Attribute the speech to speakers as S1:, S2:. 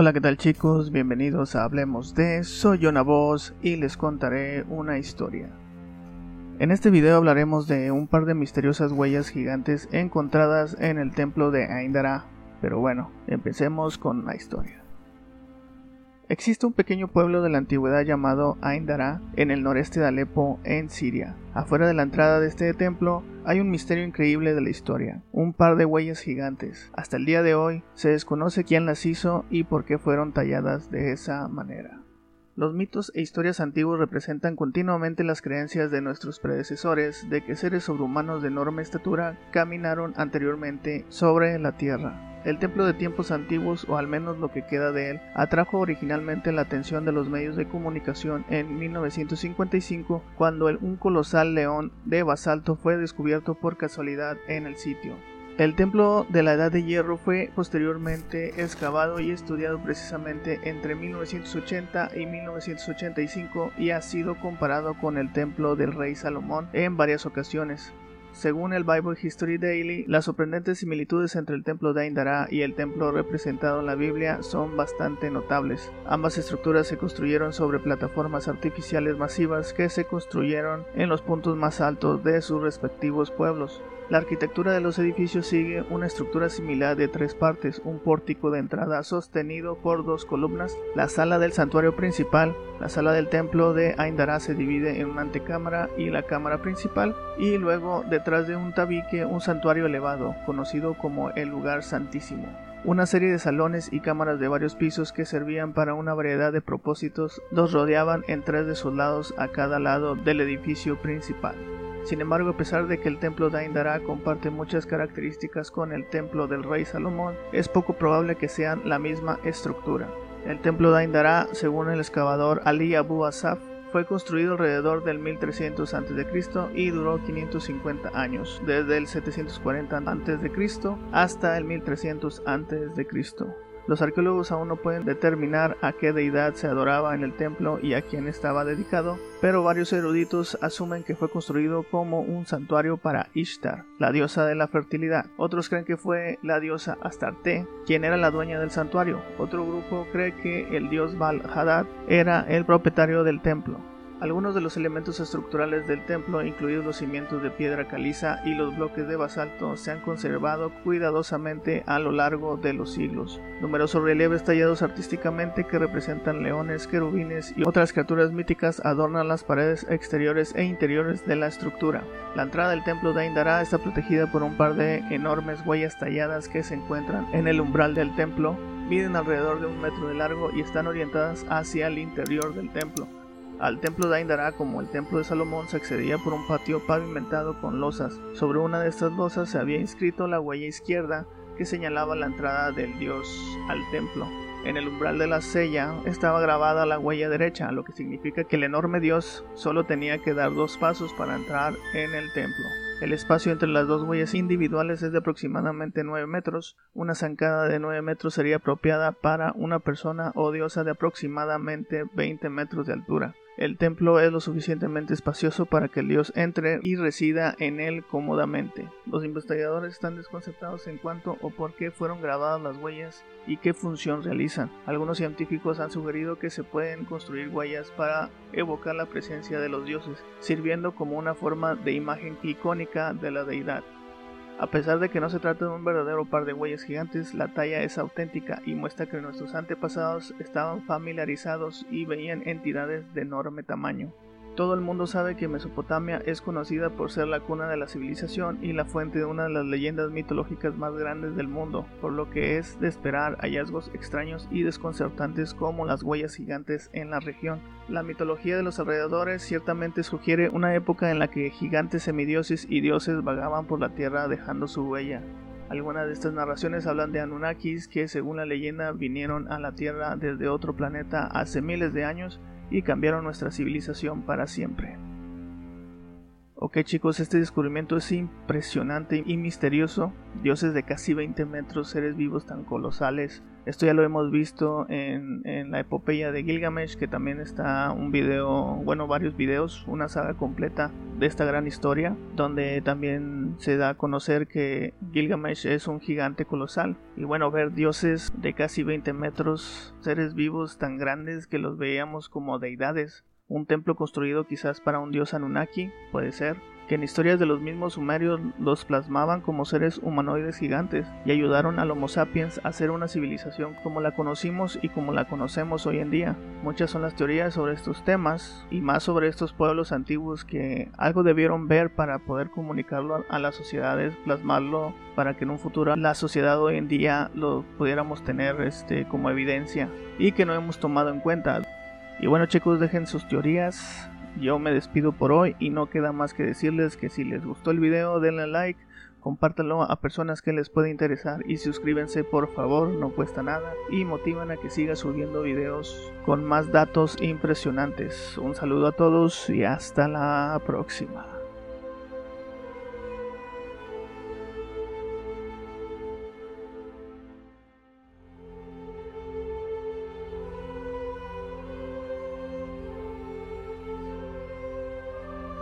S1: Hola, ¿qué tal chicos? Bienvenidos a Hablemos de Soy una voz y les contaré una historia. En este video hablaremos de un par de misteriosas huellas gigantes encontradas en el templo de Aindara, pero bueno, empecemos con la historia. Existe un pequeño pueblo de la antigüedad llamado Aindara en el noreste de Alepo, en Siria. Afuera de la entrada de este templo hay un misterio increíble de la historia, un par de huellas gigantes. Hasta el día de hoy se desconoce quién las hizo y por qué fueron talladas de esa manera. Los mitos e historias antiguos representan continuamente las creencias de nuestros predecesores de que seres sobrehumanos de enorme estatura caminaron anteriormente sobre la Tierra. El templo de tiempos antiguos, o al menos lo que queda de él, atrajo originalmente la atención de los medios de comunicación en 1955 cuando un colosal león de basalto fue descubierto por casualidad en el sitio. El templo de la Edad de Hierro fue posteriormente excavado y estudiado precisamente entre 1980 y 1985 y ha sido comparado con el templo del rey Salomón en varias ocasiones. Según el Bible History Daily, las sorprendentes similitudes entre el templo de Aindara y el templo representado en la Biblia son bastante notables. Ambas estructuras se construyeron sobre plataformas artificiales masivas que se construyeron en los puntos más altos de sus respectivos pueblos. La arquitectura de los edificios sigue una estructura similar de tres partes, un pórtico de entrada sostenido por dos columnas, la sala del santuario principal, la sala del templo de Aindara se divide en una antecámara y la cámara principal, y luego detrás de un tabique un santuario elevado, conocido como el lugar santísimo una serie de salones y cámaras de varios pisos que servían para una variedad de propósitos los rodeaban en tres de sus lados a cada lado del edificio principal. Sin embargo, a pesar de que el templo de Aindara comparte muchas características con el templo del rey Salomón, es poco probable que sean la misma estructura. El templo de Aindara, según el excavador Ali Abu Asaf, fue construido alrededor del 1300 a.C. y duró 550 años, desde el 740 a.C. hasta el 1300 a.C. Los arqueólogos aún no pueden determinar a qué deidad se adoraba en el templo y a quién estaba dedicado, pero varios eruditos asumen que fue construido como un santuario para Ishtar, la diosa de la fertilidad. Otros creen que fue la diosa Astarte, quien era la dueña del santuario. Otro grupo cree que el dios Baal-Hadad era el propietario del templo. Algunos de los elementos estructurales del templo, incluidos los cimientos de piedra caliza y los bloques de basalto, se han conservado cuidadosamente a lo largo de los siglos. Numerosos relieves tallados artísticamente que representan leones, querubines y otras criaturas míticas adornan las paredes exteriores e interiores de la estructura. La entrada del templo de Aindara está protegida por un par de enormes huellas talladas que se encuentran en el umbral del templo, miden alrededor de un metro de largo y están orientadas hacia el interior del templo. Al templo de Aindara, como el templo de Salomón, se accedía por un patio pavimentado con losas. Sobre una de estas losas se había inscrito la huella izquierda que señalaba la entrada del dios al templo. En el umbral de la sella estaba grabada la huella derecha, lo que significa que el enorme dios solo tenía que dar dos pasos para entrar en el templo. El espacio entre las dos huellas individuales es de aproximadamente 9 metros. Una zancada de 9 metros sería apropiada para una persona o diosa de aproximadamente 20 metros de altura. El templo es lo suficientemente espacioso para que el dios entre y resida en él cómodamente. Los investigadores están desconcertados en cuanto o por qué fueron grabadas las huellas y qué función realizan. Algunos científicos han sugerido que se pueden construir huellas para evocar la presencia de los dioses, sirviendo como una forma de imagen icónica de la deidad. A pesar de que no se trata de un verdadero par de huellas gigantes, la talla es auténtica y muestra que nuestros antepasados estaban familiarizados y veían entidades de enorme tamaño. Todo el mundo sabe que Mesopotamia es conocida por ser la cuna de la civilización y la fuente de una de las leyendas mitológicas más grandes del mundo, por lo que es de esperar hallazgos extraños y desconcertantes como las huellas gigantes en la región. La mitología de los alrededores ciertamente sugiere una época en la que gigantes semidioses y dioses vagaban por la tierra dejando su huella. Algunas de estas narraciones hablan de Anunnakis que según la leyenda vinieron a la Tierra desde otro planeta hace miles de años y cambiaron nuestra civilización para siempre. Ok chicos, este descubrimiento es impresionante y misterioso. Dioses de casi 20 metros, seres vivos tan colosales, Esto ya lo hemos visto en, la epopeya de Gilgamesh, que también está un video, bueno, varios videos, una saga completa de esta gran historia, donde también se da a conocer que Gilgamesh es un gigante colosal. Y bueno, ver dioses de casi 20 metros, seres vivos tan grandes que los veíamos como deidades. Un templo construido quizás para un dios Anunnaki, puede ser que en historias de los mismos sumerios los plasmaban como seres humanoides gigantes y ayudaron al Homo sapiens a ser una civilización como la conocimos y como la conocemos hoy en día. Muchas son las teorías sobre estos temas y más sobre estos pueblos antiguos que algo debieron ver para poder comunicarlo a las sociedades, plasmarlo para que en un futuro la sociedad hoy en día lo pudiéramos tener este, como evidencia y que no hemos tomado en cuenta. Y bueno chicos, dejen sus teorías, yo me despido por hoy y no queda más que decirles que si les gustó el video denle like, compártanlo a personas que les pueda interesar y suscríbanse por favor, no cuesta nada y motivan a que siga subiendo videos con más datos impresionantes. Un saludo a todos y hasta la próxima.